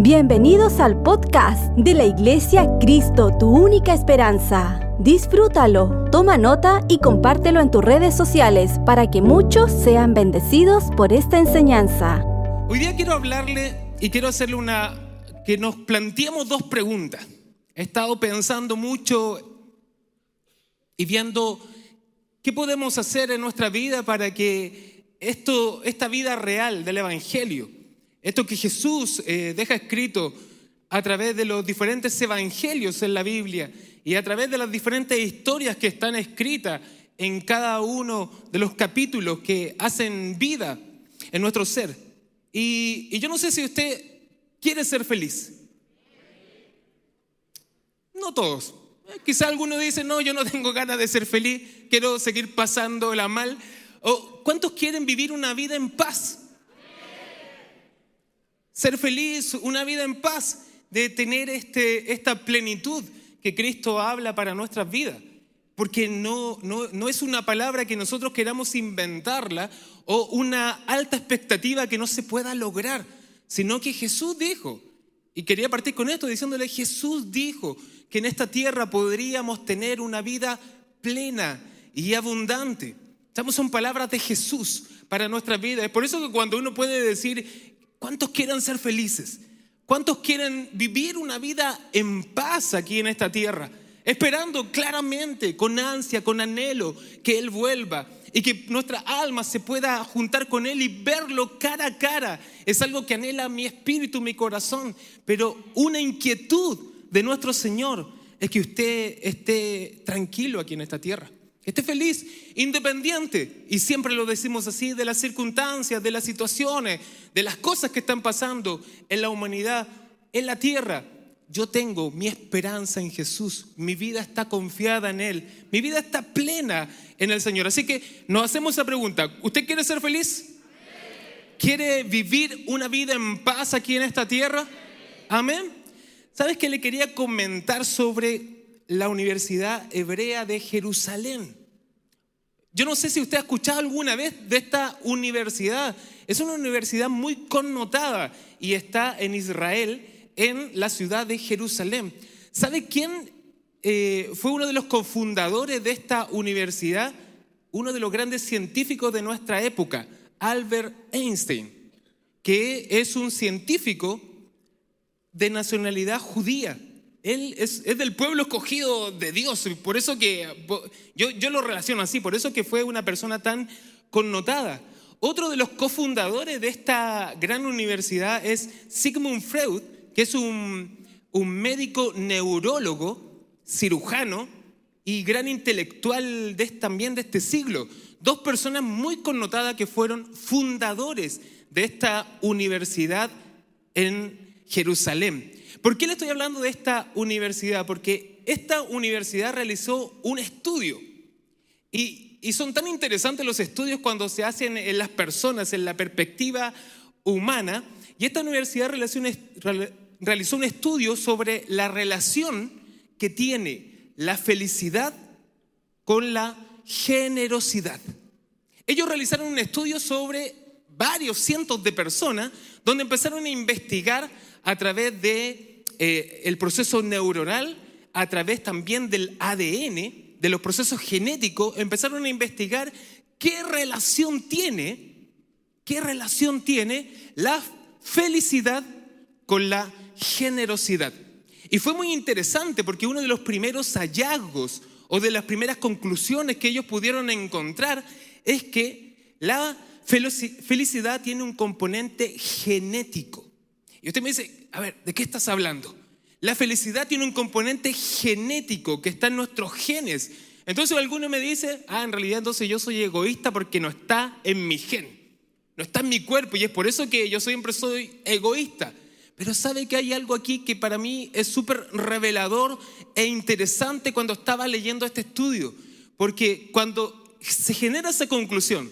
Bienvenidos al podcast de la Iglesia Cristo, tu única esperanza. Disfrútalo, toma nota y compártelo en tus redes sociales para que muchos sean bendecidos por esta enseñanza. Hoy día quiero hablarle y quiero hacerle una, que nos planteemos dos preguntas. He estado pensando mucho y viendo qué podemos hacer en nuestra vida para que esto, esta vida real del Evangelio, esto que Jesús eh, deja escrito a través de los diferentes evangelios en la Biblia y a través de las diferentes historias que están escritas en cada uno de los capítulos que hacen vida en nuestro ser. Y, yo no sé si usted quiere ser feliz. No todos. Eh, Quizá alguno dice, no, yo no tengo ganas de ser feliz, quiero seguir pasándola mal. ¿O cuántos quieren vivir una vida en paz? Ser feliz, una vida en paz, de tener este, esta plenitud que Cristo habla para nuestras vidas. Porque no, no, no es una palabra que nosotros queramos inventarla o una alta expectativa que no se pueda lograr, sino que Jesús dijo, y quería partir con esto diciéndole, Jesús dijo que en esta tierra podríamos tener una vida plena y abundante. Estamos son palabras de Jesús para nuestras vidas. Es por eso que cuando uno puede decir, ¿Cuántos quieren ser felices? ¿Cuántos quieren vivir una vida en paz aquí en esta tierra? Esperando claramente, con ansia, con anhelo, que Él vuelva y que nuestra alma se pueda juntar con Él y verlo cara a cara. Es algo que anhela mi espíritu, mi corazón. Pero una inquietud de nuestro Señor es que usted esté tranquilo aquí en esta tierra. Esté feliz, independiente. Y siempre lo decimos así, de las circunstancias, de las situaciones, de las cosas que están pasando en la humanidad, en la tierra. Yo tengo mi esperanza en Jesús. Mi vida está confiada en Él. Mi vida está plena en el Señor. Así que nos hacemos esa pregunta. ¿Usted quiere ser feliz? ¿Quiere vivir una vida en paz aquí en esta tierra? Amén. ¿Sabes qué le quería comentar sobre la Universidad Hebrea de Jerusalén? Yo no sé si usted ha escuchado alguna vez de esta universidad. Es una universidad muy connotada y está en Israel, en la ciudad de Jerusalén. ¿Sabe quién eh, fue uno de los cofundadores de esta universidad? Uno de los grandes científicos de nuestra época, Albert Einstein, que es un científico de nacionalidad judía. Él es, del pueblo escogido de Dios, por eso que yo, lo relaciono así, por eso que fue una persona tan connotada. Otro de los cofundadores de esta gran universidad es Sigmund Freud, que es un, médico neurólogo, cirujano y gran intelectual también de este siglo. Dos personas muy connotadas que fueron fundadores de esta universidad en Jerusalén. ¿Por qué le estoy hablando de esta universidad? Porque esta universidad realizó un estudio y, son tan interesantes los estudios cuando se hacen en las personas, en la perspectiva humana. Y esta universidad realizó un, realizó un estudio sobre la relación que tiene la felicidad con la generosidad. Ellos realizaron un estudio sobre varios cientos de personas donde empezaron a investigar a través de eh, el proceso neuronal, a través también del ADN, de los procesos genéticos, empezaron a investigar qué relación tiene, qué relación tiene la felicidad con la generosidad. Y fue muy interesante porque uno de los primeros hallazgos o de las primeras conclusiones que ellos pudieron encontrar es que la felicidad tiene un componente genético. Y usted me dice, a ver, ¿de qué estás hablando? La felicidad tiene un componente genético que está en nuestros genes. Entonces alguno me dice, ah, en realidad entonces yo soy egoísta porque no está en mi gen, no está en mi cuerpo y es por eso que yo siempre soy egoísta. Pero sabe que hay algo aquí que para mí es súper revelador e interesante cuando estaba leyendo este estudio, porque cuando se genera esa conclusión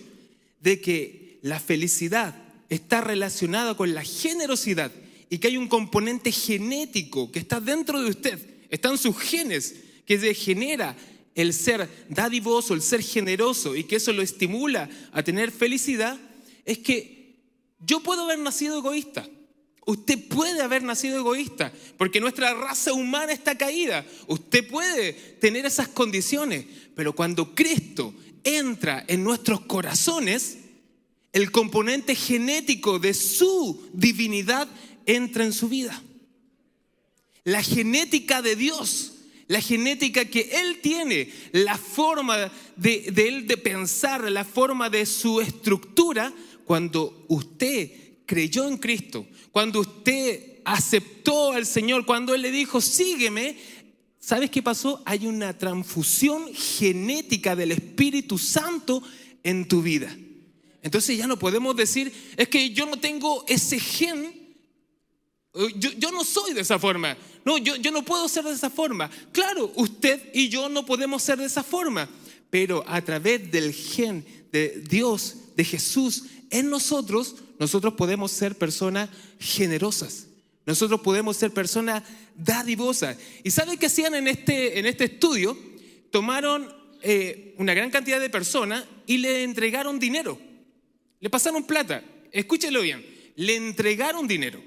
de que la felicidad está relacionada con la generosidad y que hay un componente genético que está dentro de usted, están sus genes, que genera el ser dadivoso, el ser generoso y que eso lo estimula a tener felicidad, es que yo puedo haber nacido egoísta. Usted puede haber nacido egoísta, porque nuestra raza humana está caída. Usted puede tener esas condiciones, pero cuando Cristo entra en nuestros corazones, el componente genético de su divinidad entra en su vida. La genética de Dios, la genética que Él tiene, la forma de, Él de pensar, la forma de su estructura, cuando usted creyó en Cristo, cuando usted aceptó al Señor, cuando Él le dijo, sígueme, ¿sabes qué pasó? Hay una transfusión genética del Espíritu Santo en tu vida. Entonces ya no podemos decir, es que yo no tengo ese gen, yo, no soy de esa forma, no, yo, yo no puedo ser de esa forma. Claro, usted y yo no podemos ser de esa forma, pero a través del gen de Dios, de Jesús, en nosotros, nosotros podemos ser personas generosas. Nosotros podemos ser personas dadivosas. ¿Y saben qué hacían en este, en este estudio? Tomaron eh, una gran cantidad de personas y le entregaron dinero. Le pasaron plata. Escúchelo bien. Le entregaron dinero.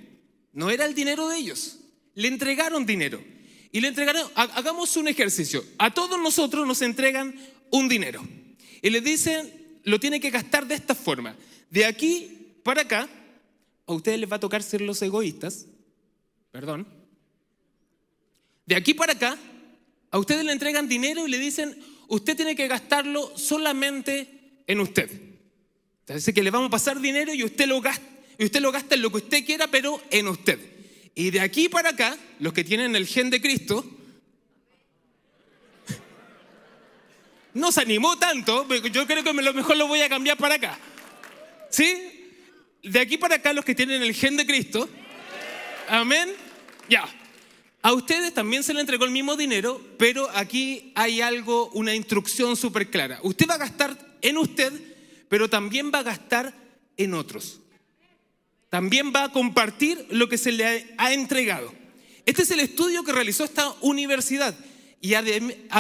No era el dinero de ellos. Le entregaron dinero. Y le entregaron, hagamos un ejercicio. A todos nosotros nos entregan un dinero. Y le dicen, lo tiene que gastar de esta forma. De aquí para acá, a ustedes les va a tocar ser los egoístas, perdón. De aquí para acá, a ustedes le entregan dinero y le dicen, usted tiene que gastarlo solamente en usted. Entonces que le vamos a pasar dinero y usted lo gasta, y usted lo gasta en lo que usted quiera, pero en usted. Y de aquí para acá, los que tienen el gen de Cristo, no se animó tanto, yo creo que lo mejor lo voy a cambiar para acá. ¿Sí? De aquí para acá los que tienen el gen de Cristo. Amén. Ya. A ustedes también se les entregó el mismo dinero, pero aquí hay algo, una instrucción súper clara. Usted va a gastar en usted, pero también va a gastar en otros. También va a compartir lo que se le ha entregado. Este es el estudio que realizó esta universidad. Y a,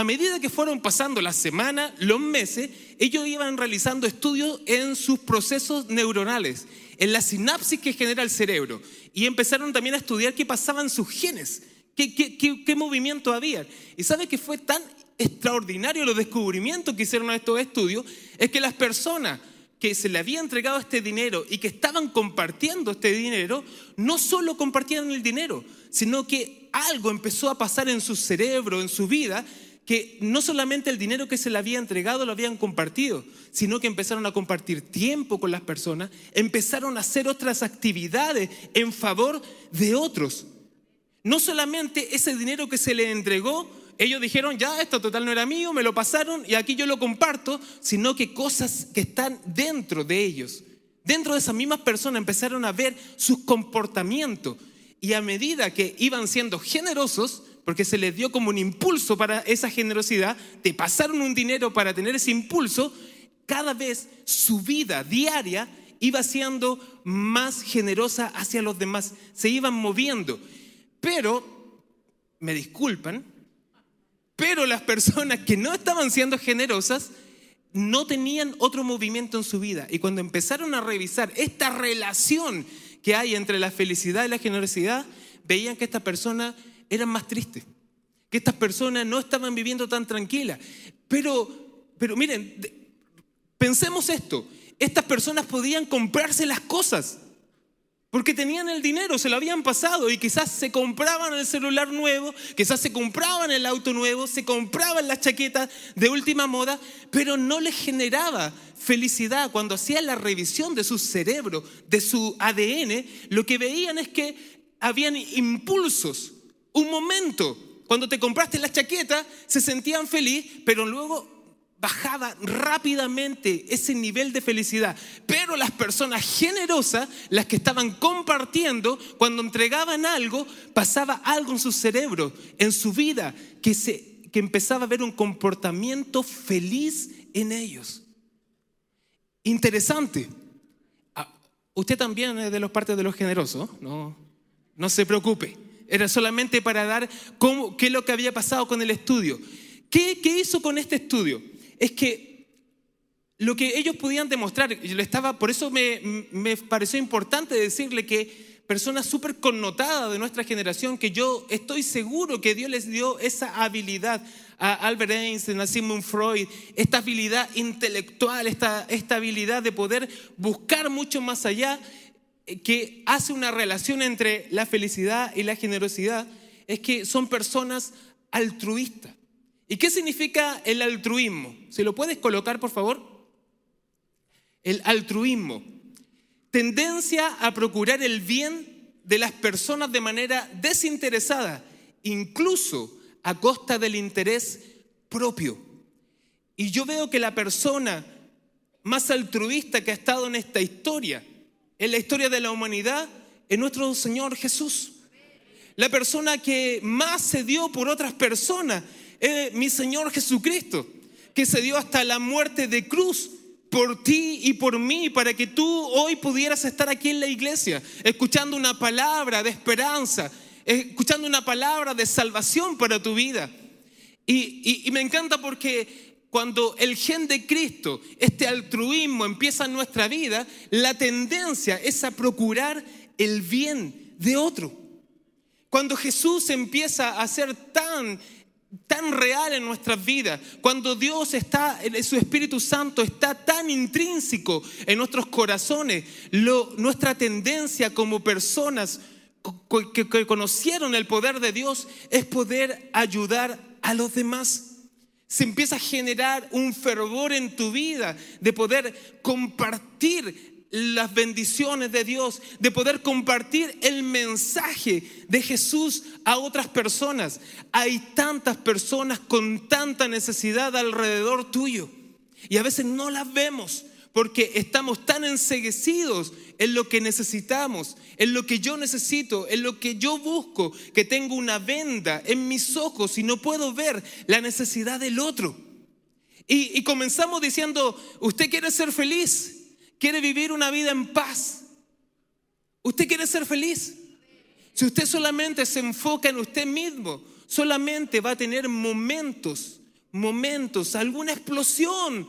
medida que fueron pasando las semanas, los meses, ellos iban realizando estudios en sus procesos neuronales, en la sinapsis que genera el cerebro. Y empezaron también a estudiar qué pasaban sus genes, qué, qué, movimiento había. Y sabe que fue tan extraordinario los descubrimientos que hicieron estos estudios, es que las personas que se le había entregado este dinero y que estaban compartiendo este dinero, no solo compartían el dinero, sino que algo empezó a pasar en su cerebro, en su vida, que no solamente el dinero que se le había entregado lo habían compartido, sino que empezaron a compartir tiempo con las personas, empezaron a hacer otras actividades en favor de otros. No solamente ese dinero que se le entregó ellos dijeron, ya, esto total no era mío, me lo pasaron y aquí yo lo comparto, sino que cosas que están dentro de ellos, dentro de esas mismas personas empezaron a ver sus comportamientos y a medida que iban siendo generosos, porque se les dio como un impulso para esa generosidad, te pasaron un dinero para tener ese impulso, cada vez su vida diaria iba siendo más generosa hacia los demás, se iban moviendo. Pero, me disculpan, pero las personas que no estaban siendo generosas no tenían otro movimiento en su vida. Y cuando empezaron a revisar esta relación que hay entre la felicidad y la generosidad, veían que estas personas eran más tristes, que estas personas no estaban viviendo tan tranquilas. Pero, pero miren, pensemos esto, estas personas podían comprarse las cosas. Porque tenían el dinero, se lo habían pasado y quizás se compraban el celular nuevo, quizás se compraban el auto nuevo, se compraban las chaquetas de última moda, pero no les generaba felicidad. Cuando hacían la revisión de su cerebro, de su ADN, lo que veían es que habían impulsos, un momento. Cuando te compraste la chaqueta, se sentían feliz, pero luego bajaba rápidamente ese nivel de felicidad. Pero las personas generosas, las que estaban compartiendo, cuando entregaban algo, pasaba algo en su cerebro, en su vida, que, se, que empezaba a ver un comportamiento feliz en ellos. Interesante. Ah, usted también es de los partes de los generosos, no, no se preocupe. Era solamente para dar cómo, qué es lo que había pasado con el estudio. ¿Qué, qué hizo con este estudio? Es que lo que ellos podían demostrar, yo le estaba, por eso me, me pareció importante decirle que personas súper connotadas de nuestra generación que yo estoy seguro que Dios les dio esa habilidad a Albert Einstein, a Sigmund Freud, esta habilidad intelectual, esta, esta habilidad de poder buscar mucho más allá, eh, que hace una relación entre la felicidad y la generosidad, es que son personas altruistas. ¿Y qué significa el altruismo? ¿Se lo puedes colocar, por favor? El altruismo tendencia a procurar el bien de las personas de manera desinteresada, incluso a costa del interés propio. Y yo veo que la persona más altruista que ha estado en esta historia, en la historia de la humanidad, es nuestro Señor Jesús. La persona que más se dio por otras personas mi Señor Jesucristo, que se dio hasta la muerte de cruz por ti y por mí, para que tú hoy pudieras estar aquí en la iglesia, escuchando una palabra de esperanza, escuchando una palabra de salvación para tu vida. Y, me encanta porque cuando el gen de Cristo, este altruismo empieza en nuestra vida, la tendencia es a procurar el bien de otro. Cuando Jesús empieza a ser tan tan real en nuestras vidas, cuando Dios está, su Espíritu Santo está tan intrínseco en nuestros corazones, nuestra tendencia como personas que, que conocieron el poder de Dios es poder ayudar a los demás. Se empieza a generar un fervor en tu vida de poder compartir las bendiciones de Dios, de poder compartir el mensaje de Jesús a otras personas. Hay tantas personas con tanta necesidad alrededor tuyo y a veces no las vemos porque estamos tan enseguecidos en lo que necesitamos, en lo que yo necesito, en lo que yo busco, que tengo una venda en mis ojos y no puedo ver la necesidad del otro. Y, y comenzamos diciendo, usted quiere ser feliz, quiere vivir una vida en paz, usted quiere ser feliz. Si usted solamente se enfoca en usted mismo, solamente va a tener momentos, momentos, alguna explosión,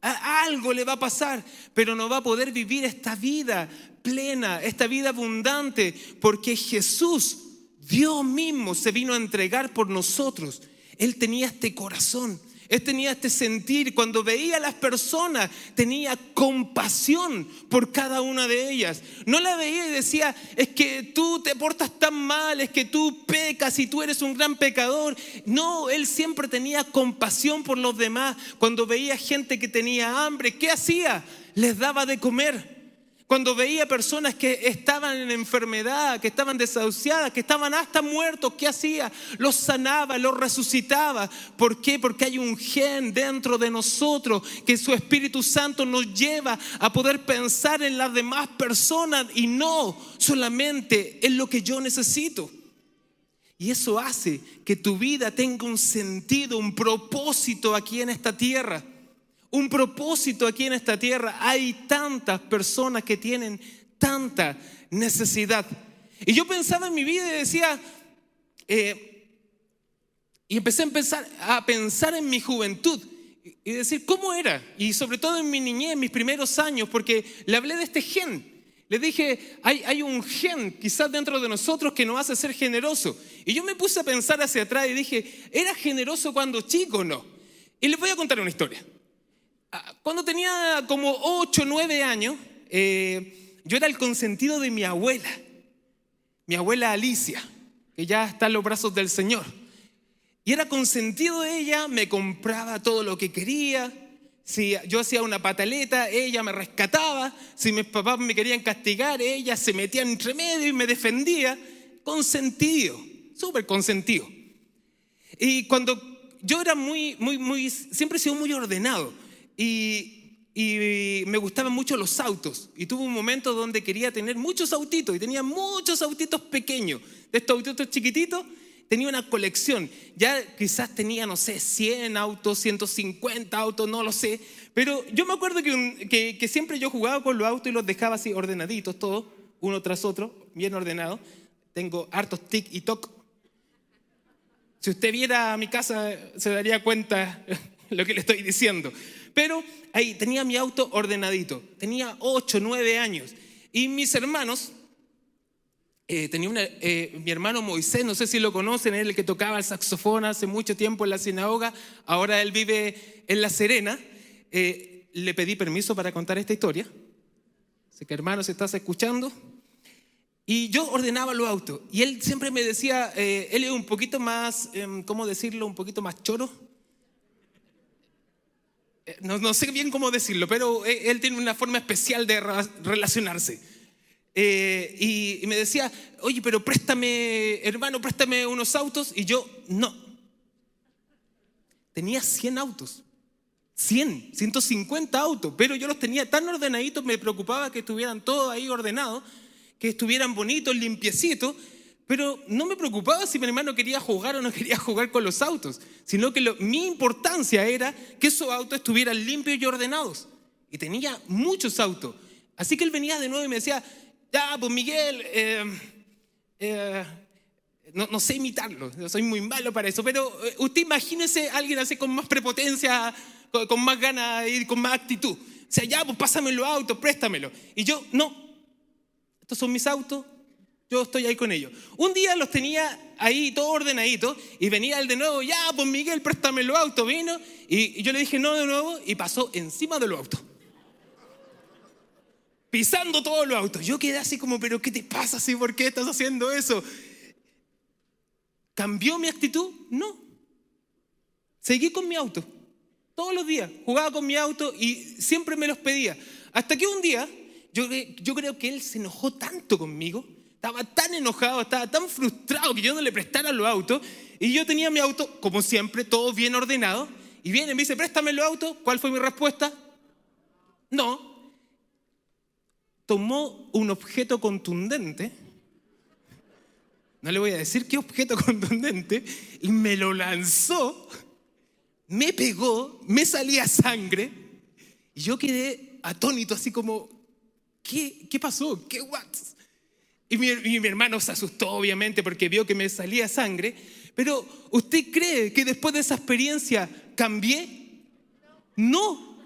algo le va a pasar, pero no va a poder vivir esta vida plena, esta vida abundante, porque Jesús, Dios mismo, se vino a entregar por nosotros. Él tenía este corazón. Él tenía este sentir, cuando veía a las personas, tenía compasión por cada una de ellas. No la veía y decía, es que tú te portas tan mal, es que tú pecas y tú eres un gran pecador. No, él siempre tenía compasión por los demás. Cuando veía gente que tenía hambre, ¿qué hacía? Les daba de comer. Cuando veía personas que estaban en enfermedad, que estaban desahuciadas, que estaban hasta muertos, ¿qué hacía? Los sanaba, los resucitaba. ¿Por qué? Porque hay un gen dentro de nosotros que su Espíritu Santo nos lleva a poder pensar en las demás personas y no solamente en lo que yo necesito. Y eso hace que tu vida tenga un sentido, un propósito aquí en esta tierra un propósito aquí en esta tierra. Hay tantas personas que tienen tanta necesidad. Y yo pensaba en mi vida y decía, eh, y empecé a pensar, a pensar en mi juventud y decir, ¿cómo era? Y sobre todo en mi niñez, mis primeros años, porque le hablé de este gen. Le dije, hay, hay un gen quizás dentro de nosotros que nos hace ser generoso. Y yo me puse a pensar hacia atrás y dije, ¿era generoso cuando chico o no? Y les voy a contar una historia. Ah, cuando tenía como 8 o 9 años, eh, yo era el consentido de mi abuela, mi abuela Alicia, que ya está en los brazos del Señor. Y era consentido de ella, me compraba todo lo que quería. Si yo hacía una pataleta, ella me rescataba. Si mis papás me querían castigar, ella se metía entre medio y me defendía. Consentido, súper consentido. Y cuando yo era muy, muy, muy, siempre he sido muy ordenado y, me gustaban mucho los autos. Y tuve un momento donde quería tener muchos autitos y tenía muchos autitos pequeños. De estos autitos chiquititos tenía una colección. Ya quizás tenía, no sé, 100 autos, 150 autos, no lo sé. Pero yo me acuerdo que, que, siempre yo jugaba con los autos y los dejaba así ordenaditos, todos, uno tras otro, bien ordenado. Tengo hartos tic y toc. Si usted viera mi casa, se daría cuenta lo que le estoy diciendo. Pero ahí tenía mi auto ordenadito. Tenía 8, 9 años. Y mis hermanos eh, tenía eh, mi hermano Moisés, no sé si lo conocen, él el que tocaba el saxofón hace mucho tiempo en la sinagoga, ahora él vive en La Serena. Eh, le pedí permiso para contar esta historia. Así que hermano, si estás escuchando. Y yo ordenaba los autos. Y él siempre me decía, él es un poquito más, em, ¿cómo decirlo? Un poquito más choro. No, no sé bien cómo decirlo, pero él tiene una forma especial de relacionarse. Eh, y, me decía, oye, pero préstame, hermano, préstame unos autos. Y yo, no. Tenía 100 autos. 100, 150 autos, pero yo los tenía tan ordenaditos, me preocupaba que estuvieran todos ahí ordenados, que estuvieran bonitos, limpiecitos, pero no me preocupaba si mi hermano quería jugar o no quería jugar con los autos, sino que mi importancia era que esos autos estuvieran limpios y ordenados. Y tenía muchos autos. Así que él venía de nuevo y me decía, ya, pues Miguel, eh, eh, no, sé imitarlo, soy muy malo para eso, pero eh, usted imagínese a alguien así con más prepotencia, con, más ganas y con más actitud. O sea, ya, pues pásame los autos, préstamelo. Y yo, no, estos son mis autos, yo estoy ahí con ellos. Un día los tenía ahí todo ordenadito y venía él de nuevo, ya, pues Miguel, préstame los autos, vino. Y, yo le dije no de nuevo y pasó encima de los autos pisando todos los autos. Yo quedé así como, pero ¿qué te pasa así? ¿Por qué estás haciendo eso? ¿Cambió mi actitud? No. Seguí con mi auto. Todos los días. Jugaba con mi auto y siempre me los pedía. Hasta que un día, yo, yo creo que él se enojó tanto conmigo. Estaba tan enojado, estaba tan frustrado que yo no le prestara los autos. Y yo tenía mi auto, como siempre, todo bien ordenado. Y viene y me dice, préstame los autos. ¿Cuál fue mi respuesta? No, tomó un objeto contundente, no le voy a decir qué objeto contundente, y me lo lanzó, me pegó, me salía sangre, y yo quedé atónito, así como, ¿qué, qué pasó? ¿Qué what? Y mi, hermano se asustó, obviamente, porque vio que me salía sangre, pero ¿usted cree que después de esa experiencia cambié? No,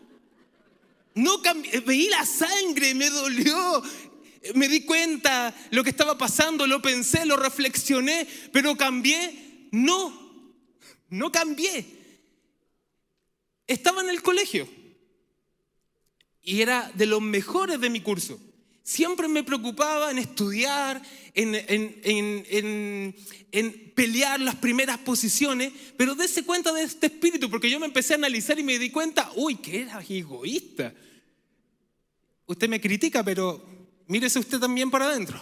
no cambié, veí la sangre, me dolió. Me di cuenta lo que estaba pasando, lo pensé, lo reflexioné, pero cambié. No, no cambié. Estaba en el colegio y era de los mejores de mi curso. Siempre me preocupaba en estudiar, en, en, pelear las primeras posiciones, pero dése cuenta de este espíritu, porque yo me empecé a analizar y me di cuenta, uy, que era egoísta. Usted me critica, pero mírese usted también para adentro.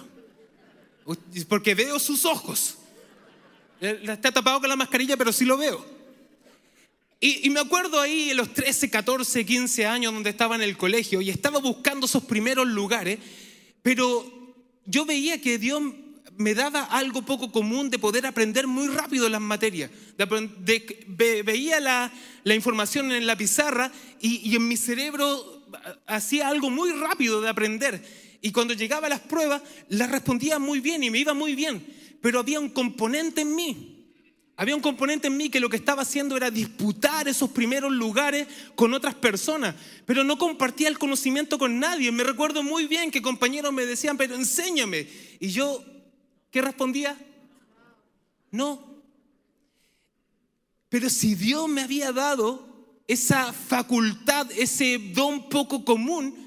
Porque veo sus ojos. Está tapado con la mascarilla, pero sí lo veo. Y, me acuerdo ahí en los 13, 14, 15 años donde estaba en el colegio y estaba buscando esos primeros lugares, pero yo veía que Dios me daba algo poco común de poder aprender muy rápido las materias. veía la, información en la pizarra y en mi cerebro hacía algo muy rápido de aprender. Y cuando llegaba a las pruebas, las respondía muy bien y me iba muy bien. Pero había un componente en mí. Había un componente en mí que lo que estaba haciendo era disputar esos primeros lugares con otras personas, pero no compartía el conocimiento con nadie. Me recuerdo muy bien que compañeros me decían, pero enséñame. Y yo, ¿qué respondía? No. Pero si Dios me había dado esa facultad, ese don poco común,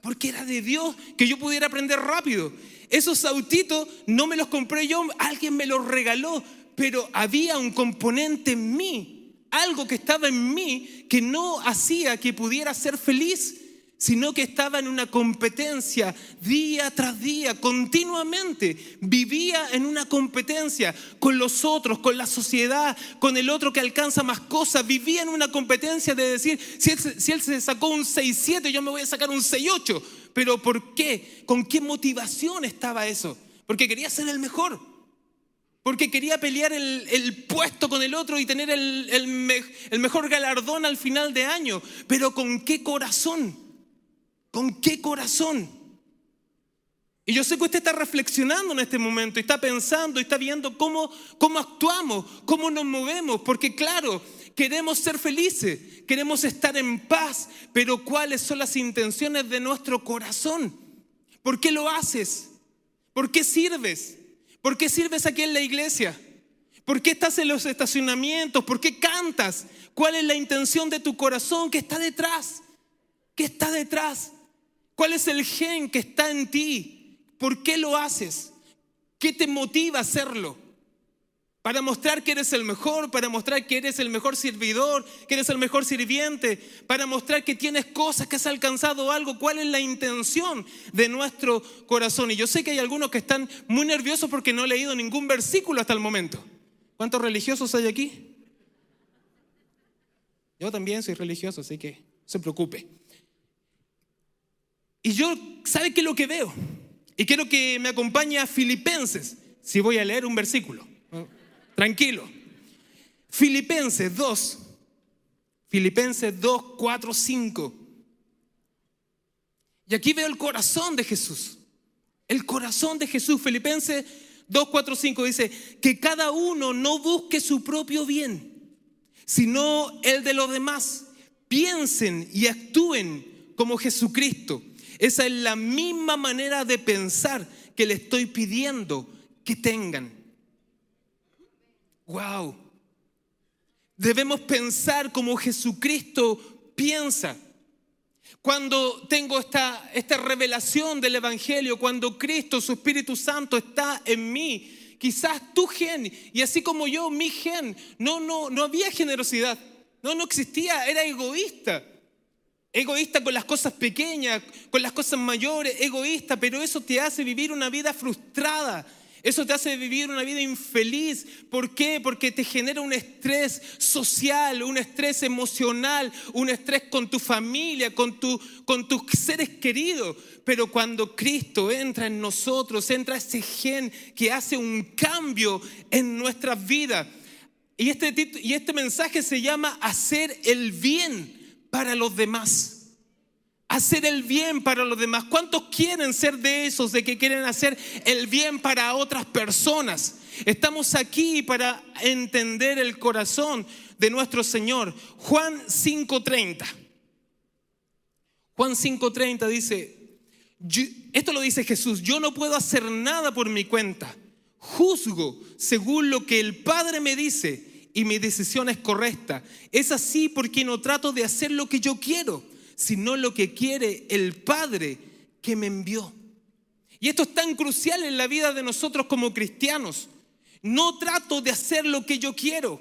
porque era de Dios, que yo pudiera aprender rápido. Esos autitos no me los compré yo, alguien me los regaló, pero había un componente en mí, algo que estaba en mí que no hacía que pudiera ser feliz sino que estaba en una competencia día tras día, continuamente. Vivía en una competencia con los otros, con la sociedad, con el otro que alcanza más cosas. Vivía en una competencia de decir, si él, se sacó un 6-7, yo me voy a sacar un 6-8. Pero ¿por qué? ¿Con qué motivación estaba eso? Porque quería ser el mejor. Porque quería pelear el, puesto con el otro y tener el, mejor galardón al final de año. Pero ¿con qué corazón? ¿Con qué corazón? Y yo sé que usted está reflexionando en este momento, está pensando, y está viendo cómo actuamos, cómo nos movemos, porque claro, queremos ser felices, queremos estar en paz, pero ¿cuáles son las intenciones de nuestro corazón? ¿Por qué lo haces? ¿Por qué sirves? ¿Por qué sirves aquí en la iglesia? ¿Por qué estás en los estacionamientos? ¿Por qué cantas? ¿Cuál es la intención de tu corazón? ¿Qué está detrás? ¿Qué está detrás? ¿Cuál es el gen que está en ti? ¿Por qué lo haces? ¿Qué te motiva a hacerlo? Para mostrar que eres el mejor, para mostrar que eres el mejor servidor, que eres el mejor sirviente, para mostrar que tienes cosas, que has alcanzado algo. ¿Cuál es la intención de nuestro corazón? Y yo sé que hay algunos que están muy nerviosos porque no he leído ningún versículo hasta el momento. ¿Cuántos religiosos hay aquí? Yo también soy religioso, así que no se preocupe. Y yo, ¿sabe qué es lo que veo? Y quiero que me acompañe a Filipenses, si voy a leer un versículo. Tranquilo. Filipenses 2. Filipenses 2, 4, 5. Y aquí veo el corazón de Jesús. El corazón de Jesús. Filipenses 2, 4, 5 dice, que cada uno no busque su propio bien, sino el de los demás. Piensen y actúen como Jesucristo. Esa es la misma manera de pensar que le estoy pidiendo que tengan. Wow. Debemos pensar como Jesucristo piensa. Cuando tengo esta, esta revelación del Evangelio, cuando Cristo, su Espíritu Santo está en mí, quizás tu gen, y así como yo, mi gen, no, no, no había generosidad, no, no existía, era egoísta. Egoísta con las cosas pequeñas, con las cosas mayores, egoísta, pero eso te hace vivir una vida frustrada, eso te hace vivir una vida infeliz. ¿Por qué? Porque te genera un estrés social, un estrés emocional, un estrés con tu familia, con, tu, con tus seres queridos. Pero cuando Cristo entra en nosotros, entra ese gen que hace un cambio en nuestras vidas. Y este, y este mensaje se llama hacer el bien para los demás hacer el bien para los demás. ¿Cuántos quieren ser de esos, de que quieren hacer el bien para otras personas? Estamos aquí para entender el corazón de nuestro Señor. Juan 5.30. Juan 5.30 dice, esto lo dice Jesús, yo no puedo hacer nada por mi cuenta. Juzgo según lo que el Padre me dice y mi decisión es correcta. Es así porque no trato de hacer lo que yo quiero sino lo que quiere el Padre que me envió. Y esto es tan crucial en la vida de nosotros como cristianos. No trato de hacer lo que yo quiero.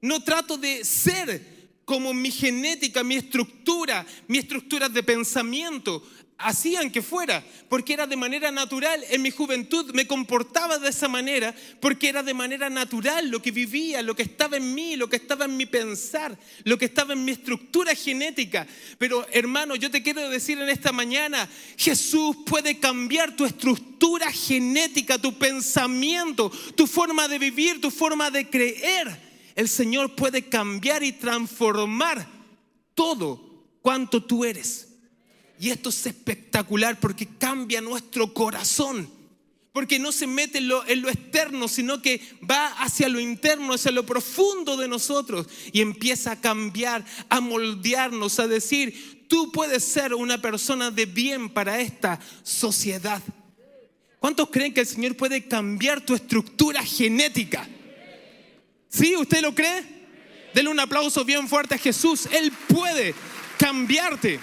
No trato de ser como mi genética, mi estructura, mi estructura de pensamiento hacían que fuera, porque era de manera natural. En mi juventud me comportaba de esa manera, porque era de manera natural lo que vivía, lo que estaba en mí, lo que estaba en mi pensar, lo que estaba en mi estructura genética. Pero hermano, yo te quiero decir en esta mañana, Jesús puede cambiar tu estructura genética, tu pensamiento, tu forma de vivir, tu forma de creer. El Señor puede cambiar y transformar todo cuanto tú eres. Y esto es espectacular porque cambia nuestro corazón. Porque no se mete en lo, externo, sino que va hacia lo interno, hacia lo profundo de nosotros. Y empieza a cambiar, a moldearnos, a decir, tú puedes ser una persona de bien para esta sociedad. ¿Cuántos creen que el Señor puede cambiar tu estructura genética? ¿Sí? ¿Usted lo cree? Denle un aplauso bien fuerte a Jesús. Él puede cambiarte.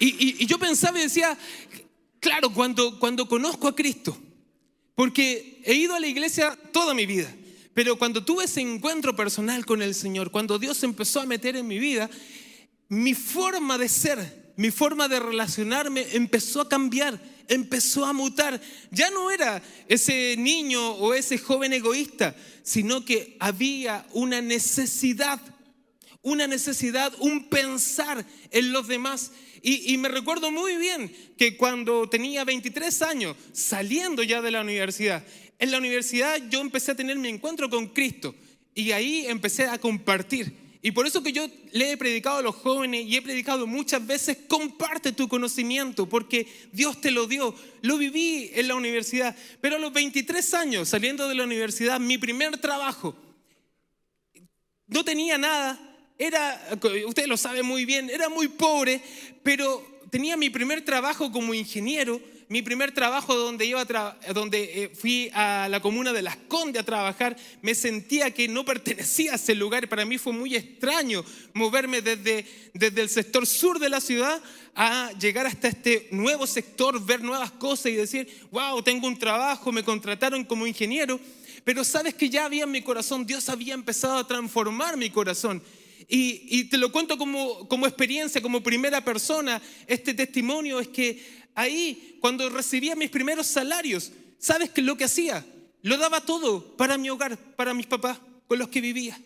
Y, yo pensaba y decía, claro, cuando, cuando conozco a Cristo, porque he ido a la iglesia toda mi vida, pero cuando tuve ese encuentro personal con el Señor, cuando Dios empezó a meter en mi vida, mi forma de ser, mi forma de relacionarme empezó a cambiar, empezó a mutar. Ya no era ese niño o ese joven egoísta, sino que había una necesidad, una necesidad, un pensar en los demás. Y, me recuerdo muy bien que cuando tenía 23 años, saliendo ya de la universidad, en la universidad yo empecé a tener mi encuentro con Cristo y ahí empecé a compartir. Y por eso que yo le he predicado a los jóvenes y he predicado muchas veces, comparte tu conocimiento, porque Dios te lo dio. Lo viví en la universidad, pero a los 23 años, saliendo de la universidad, mi primer trabajo, no tenía nada, era, usted lo sabe muy bien, era muy pobre, pero, tenía mi primer trabajo como ingeniero, mi primer trabajo donde, iba donde eh, fui a la comuna de Las Condes a trabajar, me sentía que no pertenecía a ese lugar. Para mí fue muy extraño moverme desde, desde el sector sur de la ciudad a llegar hasta este nuevo sector, ver nuevas cosas y decir, wow, tengo un trabajo, me contrataron como ingeniero. Pero sabes que ya había en mi corazón, Dios había empezado a transformar mi corazón. Y, te lo cuento como, como experiencia, como primera persona, este testimonio es que ahí, cuando recibía mis primeros salarios, ¿sabes qué lo que hacía? Lo daba todo para mi hogar, para mis papás con los que vivía.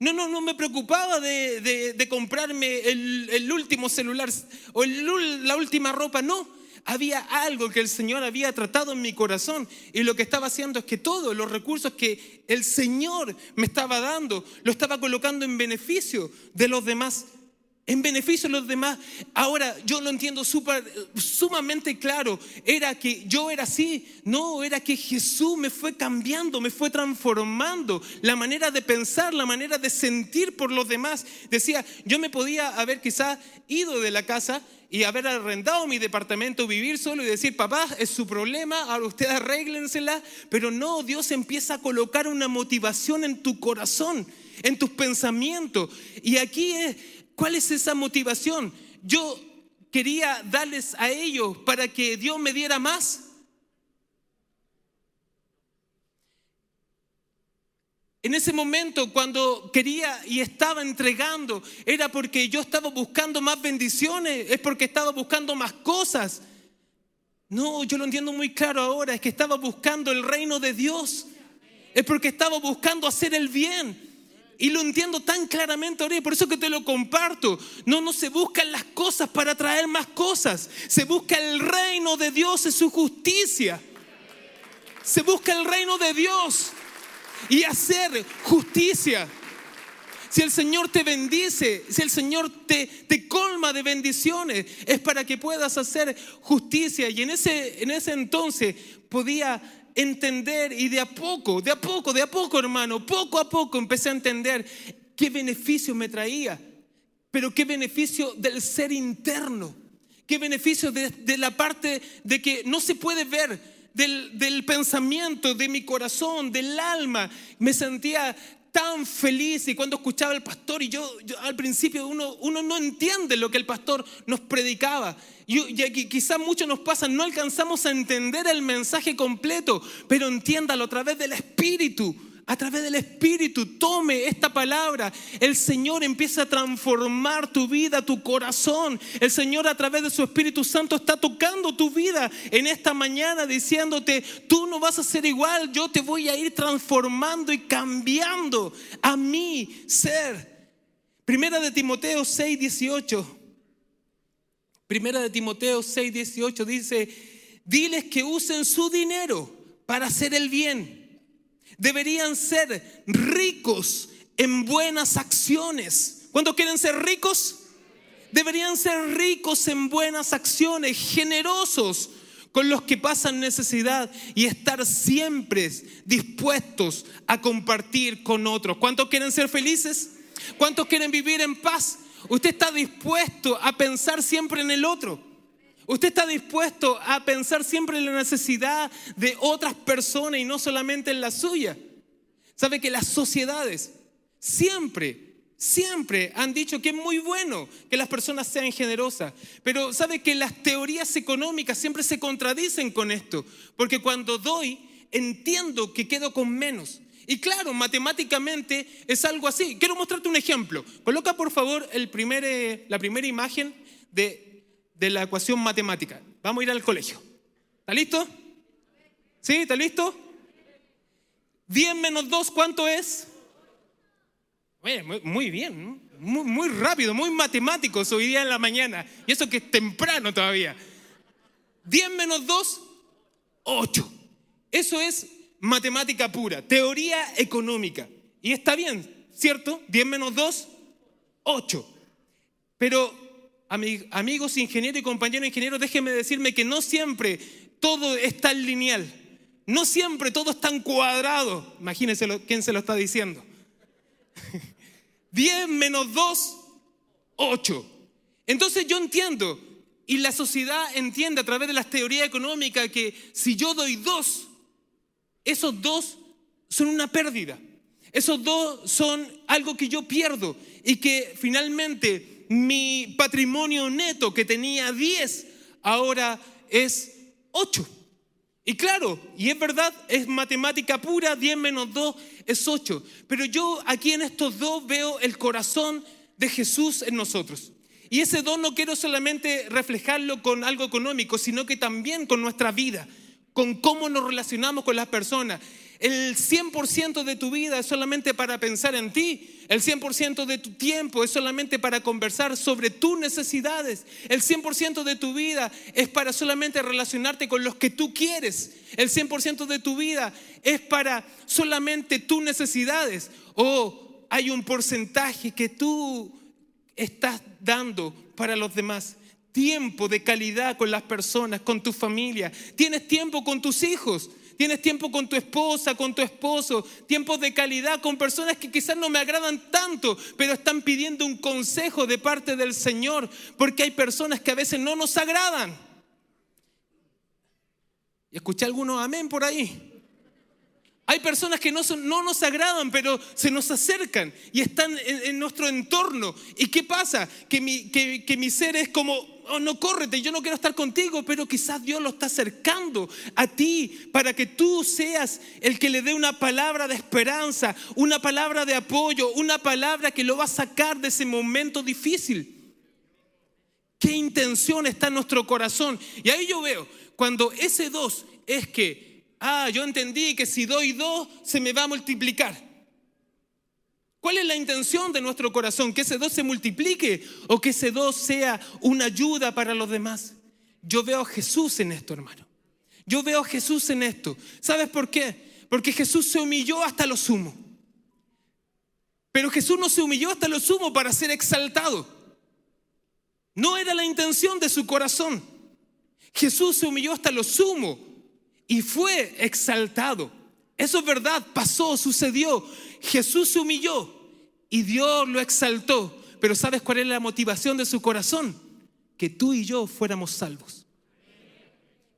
No, no, no me preocupaba de, comprarme el, último celular o la última ropa, no. Había algo que el Señor había tratado en mi corazón y lo que estaba haciendo es que todos los recursos que el Señor me estaba dando, lo estaba colocando en beneficio de los demás en beneficio de los demás. Ahora yo lo entiendo sumamente claro. Era que yo era así. No, era que Jesús me fue cambiando, me fue transformando la manera de pensar, la manera de sentir por los demás. Decía, yo me podía haber quizás ido de la casa y haber arrendado mi departamento, vivir solo y decir, papá, es su problema, ahora ustedes arréglensela. Pero no, Dios empieza a colocar una motivación en tu corazón, en tus pensamientos. Y aquí es ¿Cuál es esa motivación? Yo quería darles a ellos para que Dios me diera más. En ese momento, cuando quería y estaba entregando, era porque yo estaba buscando más bendiciones, es porque estaba buscando más cosas. No, yo lo entiendo muy claro ahora, es que estaba buscando el reino de Dios, es porque estaba buscando hacer el bien. Y lo entiendo tan claramente ahora y por eso que te lo comparto. No, no se buscan las cosas para traer más cosas. Se busca el reino de Dios y su justicia. Se busca el reino de Dios y hacer justicia. Si el Señor te bendice, si el Señor te, te colma de bendiciones, es para que puedas hacer justicia. Y en ese, en ese entonces podía entender y de a poco, de a poco, de a poco, hermano, poco a poco empecé a entender qué beneficio me traía, pero qué beneficio del ser interno, qué beneficio de, la parte de que no se puede ver, del, del, pensamiento, de mi corazón, del alma. Me sentía tan feliz y cuando escuchaba al pastor y yo, al principio uno, uno no entiende lo que el pastor nos predicaba. Y, y quizás mucho nos pasa, no alcanzamos a entender el mensaje completo, pero entiéndalo a través del Espíritu a través del Espíritu, tome esta palabra. El Señor empieza a transformar tu vida, tu corazón. El Señor a través de su Espíritu Santo está tocando tu vida en esta mañana diciéndote, tú no vas a ser igual, yo te voy a ir transformando y cambiando a mi ser. Primera de Timoteo 6, 18. Primera de Timoteo 6, 18 dice, diles que usen su dinero para hacer el bien deberían ser ricos en buenas acciones. ¿Cuántos quieren ser ricos? Deberían ser ricos en buenas acciones, generosos con los que pasan necesidad y estar siempre dispuestos a compartir con otros. ¿Cuántos quieren ser felices? ¿Cuántos quieren vivir en paz? Usted está dispuesto a pensar siempre en el otro. Usted está dispuesto a pensar siempre en la necesidad de otras personas y no solamente en la suya. Sabe que las sociedades siempre, siempre han dicho que es muy bueno que las personas sean generosas. Pero sabe que las teorías económicas siempre se contradicen con esto. Porque cuando doy, entiendo que quedo con menos. Y claro, matemáticamente es algo así. Quiero mostrarte un ejemplo. Coloca por favor el primer, eh, la primera imagen de de la ecuación matemática. Vamos a ir al colegio. ¿Está listo? ¿Sí? ¿Está listo? 10 menos 2, ¿cuánto es? muy bien, muy, muy rápido, muy matemáticos hoy día en la mañana. Y eso que es temprano todavía. 10 menos 2, 8. Eso es matemática pura, teoría económica. Y está bien, ¿cierto? 10 menos 2, 8. Pero amigos ingenieros y compañeros ingenieros, déjenme decirme que no siempre todo es tan lineal. No siempre todo es tan cuadrado. Imagínense quién se lo está diciendo. 10 menos 2, 8. Entonces yo entiendo Y la sociedad entiende a través de las teorías económicas que si yo doy dos, esos dos son una pérdida. Esos dos son algo que yo pierdo y que finalmente mi patrimonio neto que tenía 10 ahora es 8. Y claro, y es verdad, es matemática pura, 10 menos 2 es 8. Pero yo aquí en estos dos veo el corazón de Jesús en nosotros. Y ese don no quiero solamente reflejarlo con algo económico, sino que también con nuestra vida, con cómo nos relacionamos con las personas. El 100% de tu vida es solamente para pensar en ti. El 100% de tu tiempo es solamente para conversar sobre tus necesidades. El 100% de tu vida es para solamente relacionarte con los que tú quieres. El 100% de tu vida es para solamente tus necesidades. O hay un porcentaje que tú estás dando para los demás. Tiempo de calidad con las personas, con tu familia. Tienes tiempo con tus hijos. Tienes tiempo con tu esposa, con tu esposo, tiempos de calidad con personas que quizás no me agradan tanto, pero están pidiendo un consejo de parte del Señor, porque hay personas que a veces no nos agradan. Y escuché algunos amén por ahí. Hay personas que no, no, nos agradan, pero se nos acercan y están en, nuestro entorno. ¿Y qué pasa? Que mi, que, que mi ser es como oh, no córrete, yo no quiero estar contigo, pero quizás Dios lo está acercando a ti para que tú seas el que le dé una palabra de esperanza, una palabra de apoyo, una palabra que lo va a sacar de ese momento difícil. ¿Qué intención está en nuestro corazón? Y ahí yo veo, cuando ese dos es que, ah, yo entendí que si doy dos se me va a multiplicar. ¿Cuál es la intención de nuestro corazón? ¿Que ese dos se multiplique o que ese dos sea una ayuda para los demás? Yo veo a Jesús en esto, hermano. Yo veo a Jesús en esto. ¿Sabes por qué? Porque Jesús se humilló hasta lo sumo. Pero Jesús no se humilló hasta lo sumo para ser exaltado. No era la intención de su corazón. Jesús se humilló hasta lo sumo y fue exaltado. Eso es verdad, pasó, sucedió. Jesús se humilló y Dios lo exaltó. Pero ¿sabes cuál es la motivación de su corazón? Que tú y yo fuéramos salvos.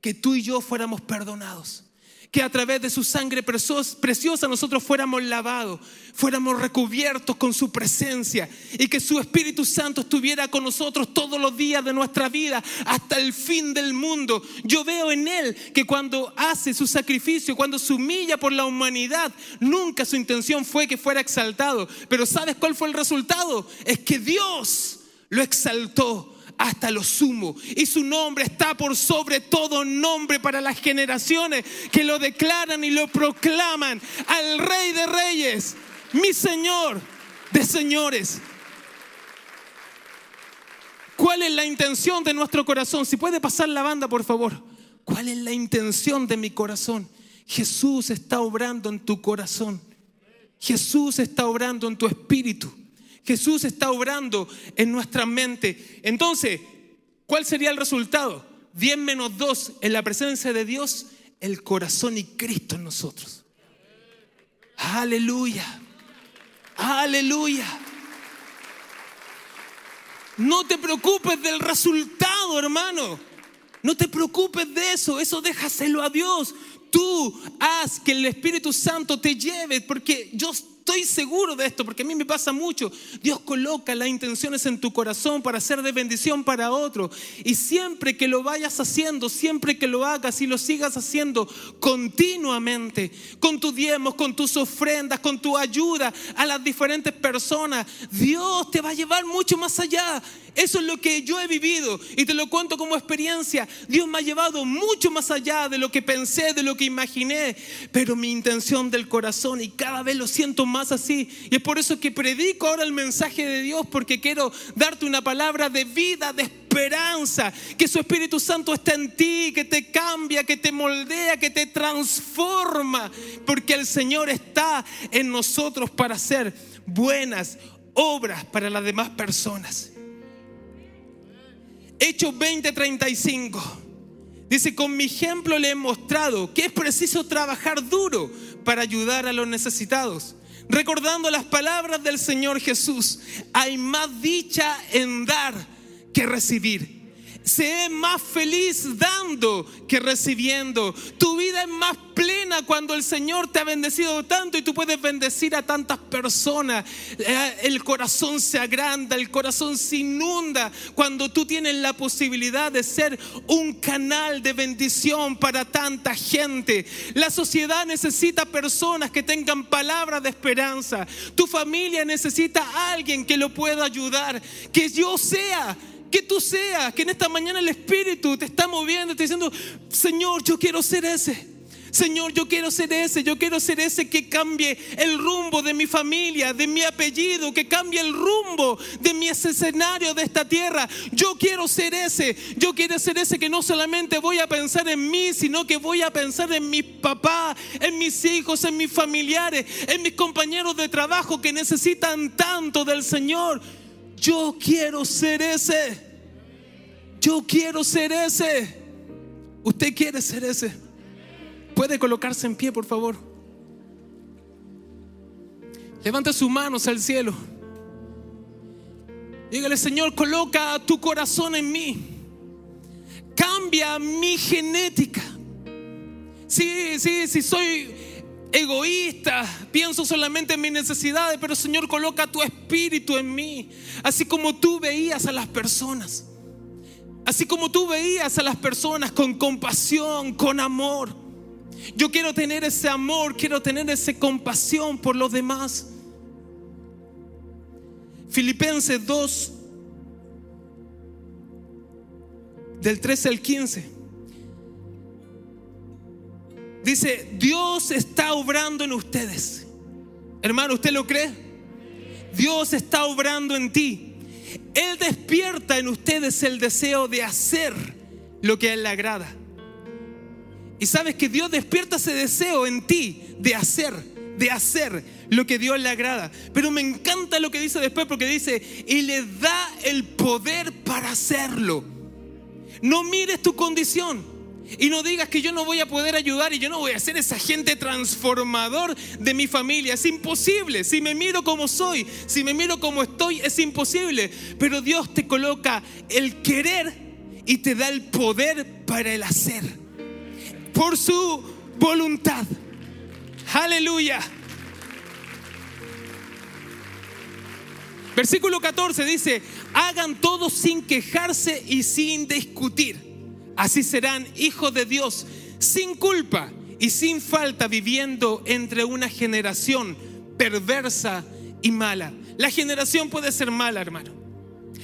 Que tú y yo fuéramos perdonados que a través de su sangre preciosa nosotros fuéramos lavados, fuéramos recubiertos con su presencia y que su Espíritu Santo estuviera con nosotros todos los días de nuestra vida hasta el fin del mundo. Yo veo en Él que cuando hace su sacrificio, cuando se humilla por la humanidad, nunca su intención fue que fuera exaltado. Pero ¿sabes cuál fue el resultado? Es que Dios lo exaltó hasta lo sumo. Y su nombre está por sobre todo nombre para las generaciones que lo declaran y lo proclaman al Rey de Reyes, mi Señor de señores. ¿Cuál es la intención de nuestro corazón? Si puede pasar la banda, por favor. ¿Cuál es la intención de mi corazón? Jesús está obrando en tu corazón. Jesús está obrando en tu espíritu. Jesús está obrando en nuestra mente. Entonces, ¿cuál sería el resultado? 10 menos 2 en la presencia de Dios, el corazón y Cristo en nosotros. Aleluya. Aleluya. No te preocupes del resultado, hermano. No te preocupes de eso, eso déjaselo a Dios. Tú haz que el Espíritu Santo te lleve, porque yo estoy seguro de esto, porque a mí me pasa mucho. Dios coloca las intenciones en tu corazón para ser de bendición para otro. Y siempre que lo vayas haciendo, siempre que lo hagas y lo sigas haciendo continuamente, con tus diezmos, con tus ofrendas, con tu ayuda a las diferentes personas, Dios te va a llevar mucho más allá. Eso es lo que yo he vivido y te lo cuento como experiencia. Dios me ha llevado mucho más allá de lo que pensé, de lo que imaginé, pero mi intención del corazón y cada vez lo siento más así. Y es por eso que predico ahora el mensaje de Dios porque quiero darte una palabra de vida, de esperanza, que su Espíritu Santo está en ti, que te cambia, que te moldea, que te transforma, porque el Señor está en nosotros para hacer buenas obras para las demás personas. Hechos 20:35. Dice, con mi ejemplo le he mostrado que es preciso trabajar duro para ayudar a los necesitados. Recordando las palabras del Señor Jesús, hay más dicha en dar que recibir. Se es más feliz dando que recibiendo. Tu vida es más plena cuando el Señor te ha bendecido tanto y tú puedes bendecir a tantas personas. Eh, el corazón se agranda, el corazón se inunda cuando tú tienes la posibilidad de ser un canal de bendición para tanta gente. La sociedad necesita personas que tengan palabras de esperanza. Tu familia necesita a alguien que lo pueda ayudar. Que yo sea que tú seas, que en esta mañana el Espíritu te está moviendo, te diciendo, Señor, yo quiero ser ese. Señor, yo quiero ser ese, yo quiero ser ese que cambie el rumbo de mi familia, de mi apellido, que cambie el rumbo de mi escenario de esta tierra. Yo quiero ser ese, yo quiero ser ese que no solamente voy a pensar en mí, sino que voy a pensar en mi papá, en mis hijos, en mis familiares, en mis compañeros de trabajo que necesitan tanto del Señor. Yo quiero ser ese. Yo quiero ser ese. Usted quiere ser ese. Puede colocarse en pie, por favor. Levanta sus manos al cielo. Dígale, Señor, coloca tu corazón en mí. Cambia mi genética. Sí, sí, sí, soy egoísta, pienso solamente en mis necesidades, pero Señor, coloca tu espíritu en mí, así como tú veías a las personas, así como tú veías a las personas con compasión, con amor. Yo quiero tener ese amor, quiero tener esa compasión por los demás. Filipenses 2, del 13 al 15. Dice, Dios está obrando en ustedes. Hermano, ¿usted lo cree? Dios está obrando en ti. Él despierta en ustedes el deseo de hacer lo que a Él le agrada. Y sabes que Dios despierta ese deseo en ti de hacer, de hacer lo que Dios le agrada. Pero me encanta lo que dice después porque dice, y le da el poder para hacerlo. No mires tu condición. Y no digas que yo no voy a poder ayudar y yo no voy a ser ese agente transformador de mi familia. Es imposible. Si me miro como soy, si me miro como estoy, es imposible. Pero Dios te coloca el querer y te da el poder para el hacer. Por su voluntad. Aleluya. Versículo 14 dice, hagan todo sin quejarse y sin discutir Así serán hijos de Dios sin culpa y sin falta viviendo entre una generación perversa y mala. La generación puede ser mala, hermano.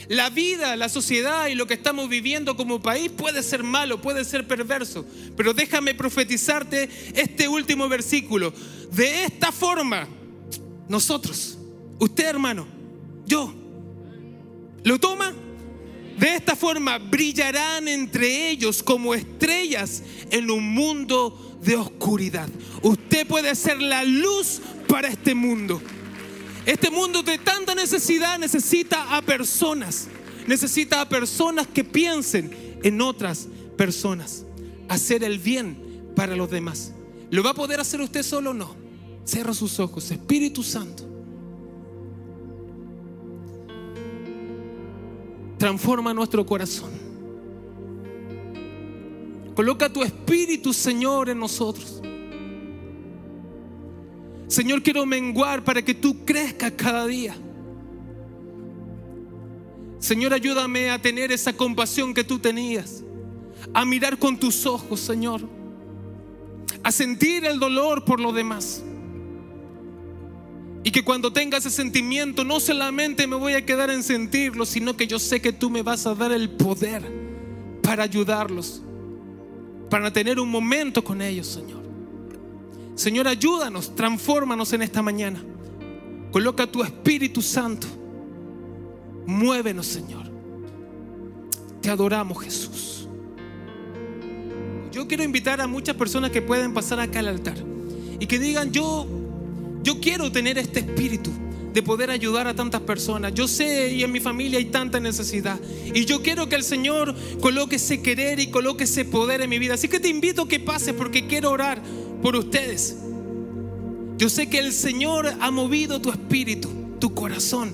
La vida, la sociedad y lo que estamos viviendo como país puede ser malo, puede ser perverso. Pero déjame profetizarte este último versículo. De esta forma, nosotros, usted hermano, yo, ¿lo toma? De esta forma brillarán entre ellos como estrellas en un mundo de oscuridad. Usted puede ser la luz para este mundo. Este mundo de tanta necesidad necesita a personas. Necesita a personas que piensen en otras personas. Hacer el bien para los demás. ¿Lo va a poder hacer usted solo o no? Cierra sus ojos. Espíritu Santo. Transforma nuestro corazón. Coloca tu espíritu, Señor, en nosotros. Señor, quiero menguar para que tú crezcas cada día. Señor, ayúdame a tener esa compasión que tú tenías, a mirar con tus ojos, Señor, a sentir el dolor por lo demás. Y que cuando tenga ese sentimiento no solamente me voy a quedar en sentirlo, sino que yo sé que tú me vas a dar el poder para ayudarlos, para tener un momento con ellos, Señor. Señor, ayúdanos, transfórmanos en esta mañana. Coloca tu Espíritu Santo. Muévenos, Señor. Te adoramos, Jesús. Yo quiero invitar a muchas personas que pueden pasar acá al altar y que digan, yo yo quiero tener este espíritu de poder ayudar a tantas personas. Yo sé y en mi familia hay tanta necesidad. Y yo quiero que el Señor coloque ese querer y coloque ese poder en mi vida. Así que te invito a que pases porque quiero orar por ustedes. Yo sé que el Señor ha movido tu espíritu, tu corazón.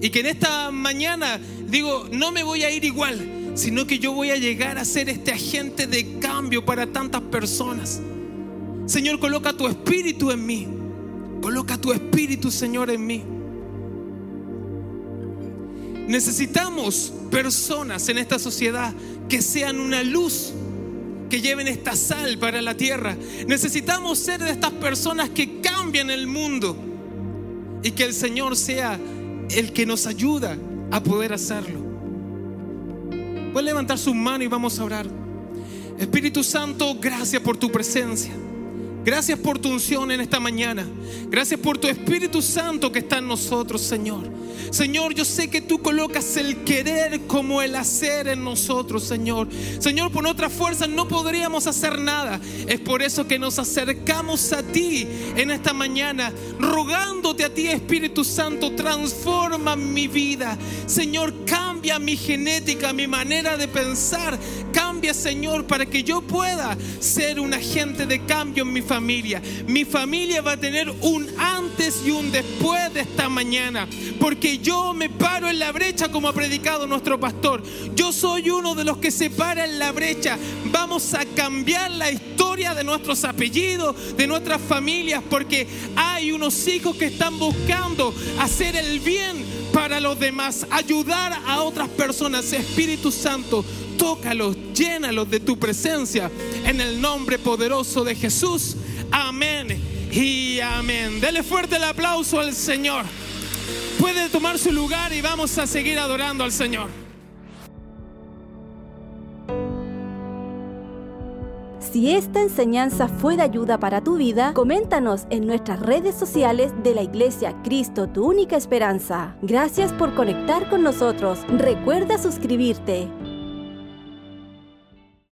Y que en esta mañana digo, no me voy a ir igual sino que yo voy a llegar a ser este agente de cambio para tantas personas. Señor, coloca tu espíritu en mí. Coloca tu espíritu, Señor, en mí. Necesitamos personas en esta sociedad que sean una luz, que lleven esta sal para la tierra. Necesitamos ser de estas personas que cambian el mundo y que el Señor sea el que nos ayuda a poder hacerlo. Puede levantar su mano y vamos a orar. Espíritu Santo, gracias por tu presencia. Gracias por tu unción en esta mañana. Gracias por tu Espíritu Santo que está en nosotros, Señor. Señor, yo sé que tú colocas el querer como el hacer en nosotros, Señor. Señor, por nuestras fuerzas no podríamos hacer nada. Es por eso que nos acercamos a ti en esta mañana, rogándote a ti, Espíritu Santo, transforma mi vida. Señor, cambia mi genética, mi manera de pensar. Señor, para que yo pueda ser un agente de cambio en mi familia. Mi familia va a tener un antes y un después de esta mañana. Porque yo me paro en la brecha como ha predicado nuestro pastor. Yo soy uno de los que se para en la brecha. Vamos a cambiar la historia de nuestros apellidos, de nuestras familias, porque hay unos hijos que están buscando hacer el bien para los demás, ayudar a otras personas. Espíritu Santo, tócalos, llénalos de tu presencia en el nombre poderoso de Jesús. Amén y amén. Dele fuerte el aplauso al Señor puede tomar su lugar y vamos a seguir adorando al Señor. Si esta enseñanza fue de ayuda para tu vida, coméntanos en nuestras redes sociales de la Iglesia Cristo, tu única esperanza. Gracias por conectar con nosotros. Recuerda suscribirte.